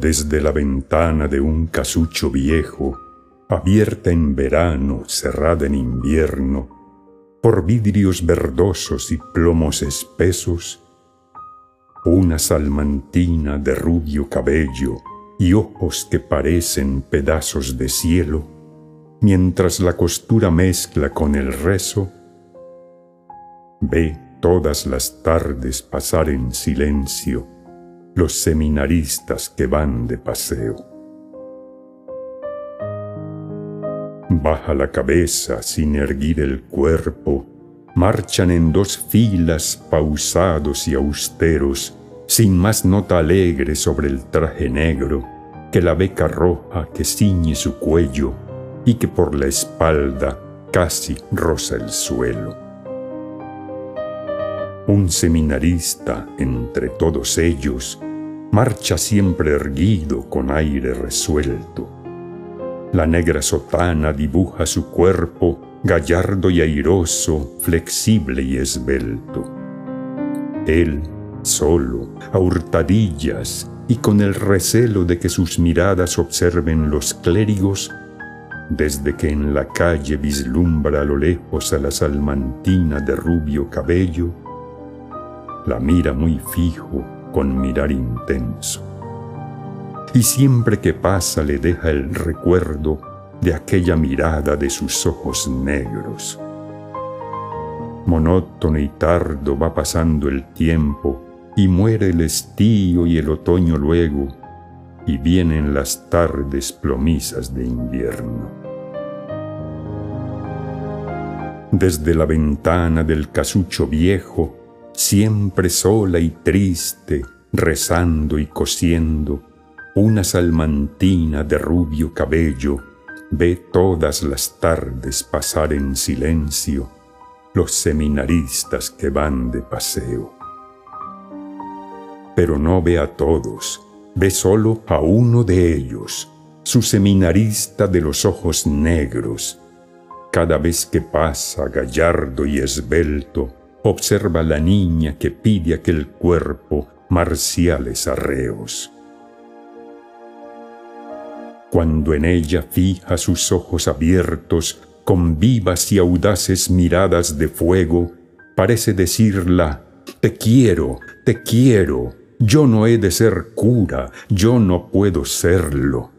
Desde la ventana de un casucho viejo, abierta en verano, cerrada en invierno, por vidrios verdosos y plomos espesos, una salmantina de rubio cabello y ojos que parecen pedazos de cielo, mientras la costura mezcla con el rezo, ve todas las tardes pasar en silencio los seminaristas que van de paseo. Baja la cabeza sin erguir el cuerpo, marchan en dos filas pausados y austeros, sin más nota alegre sobre el traje negro que la beca roja que ciñe su cuello y que por la espalda casi roza el suelo. Un seminarista entre todos ellos marcha siempre erguido con aire resuelto. La negra sotana dibuja su cuerpo gallardo y airoso, flexible y esbelto. Él, solo, a hurtadillas y con el recelo de que sus miradas observen los clérigos, desde que en la calle vislumbra a lo lejos a la salmantina de rubio cabello, la mira muy fijo con mirar intenso. Y siempre que pasa le deja el recuerdo de aquella mirada de sus ojos negros. Monótono y tardo va pasando el tiempo y muere el estío y el otoño luego, y vienen las tardes plomizas de invierno. Desde la ventana del casucho viejo siempre sola y triste, rezando y cosiendo, una salmantina de rubio cabello ve todas las tardes pasar en silencio los seminaristas que van de paseo. Pero no ve a todos, ve solo a uno de ellos, su seminarista de los ojos negros. Cada vez que pasa gallardo y esbelto, observa la niña que pide aquel cuerpo marciales arreos. Cuando en ella fija sus ojos abiertos con vivas y audaces miradas de fuego, parece decirla, te quiero, te quiero, yo no he de ser cura, yo no puedo serlo.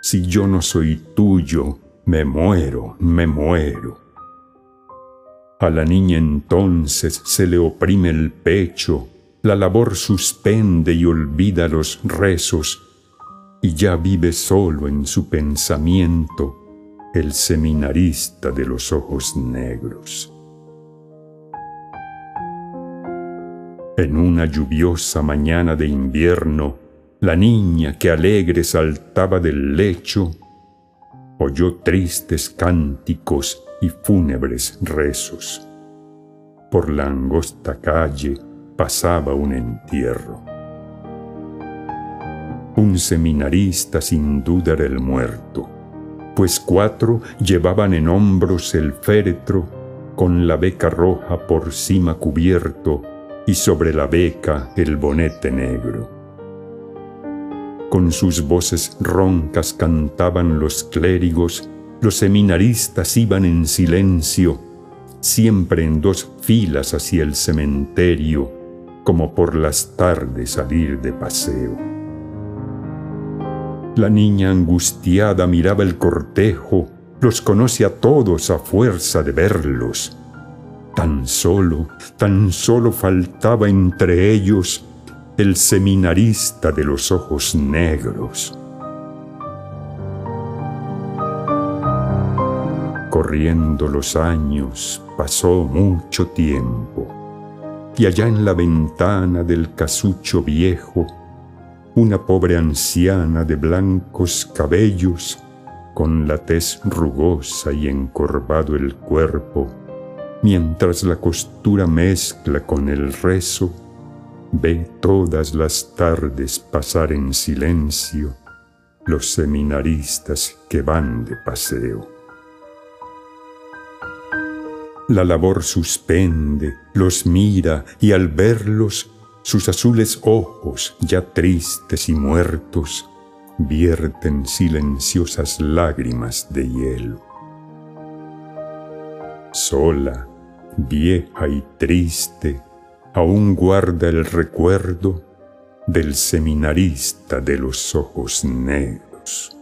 Si yo no soy tuyo, me muero, me muero. A la niña entonces se le oprime el pecho, la labor suspende y olvida los rezos, y ya vive solo en su pensamiento el seminarista de los ojos negros. En una lluviosa mañana de invierno, la niña que alegre saltaba del lecho, oyó tristes cánticos y fúnebres rezos. Por la angosta calle pasaba un entierro. Un seminarista sin duda era el muerto, pues cuatro llevaban en hombros el féretro con la beca roja por cima cubierto y sobre la beca el bonete negro. Con sus voces roncas cantaban los clérigos los seminaristas iban en silencio, siempre en dos filas hacia el cementerio, como por las tardes salir de paseo. La niña angustiada miraba el cortejo, los conoce a todos a fuerza de verlos. Tan solo, tan solo faltaba entre ellos el seminarista de los ojos negros. Corriendo los años pasó mucho tiempo, y allá en la ventana del casucho viejo, una pobre anciana de blancos cabellos, con la tez rugosa y encorvado el cuerpo, mientras la costura mezcla con el rezo, ve todas las tardes pasar en silencio los seminaristas que van de paseo. La labor suspende, los mira y al verlos sus azules ojos, ya tristes y muertos, vierten silenciosas lágrimas de hielo. Sola, vieja y triste, aún guarda el recuerdo del seminarista de los ojos negros.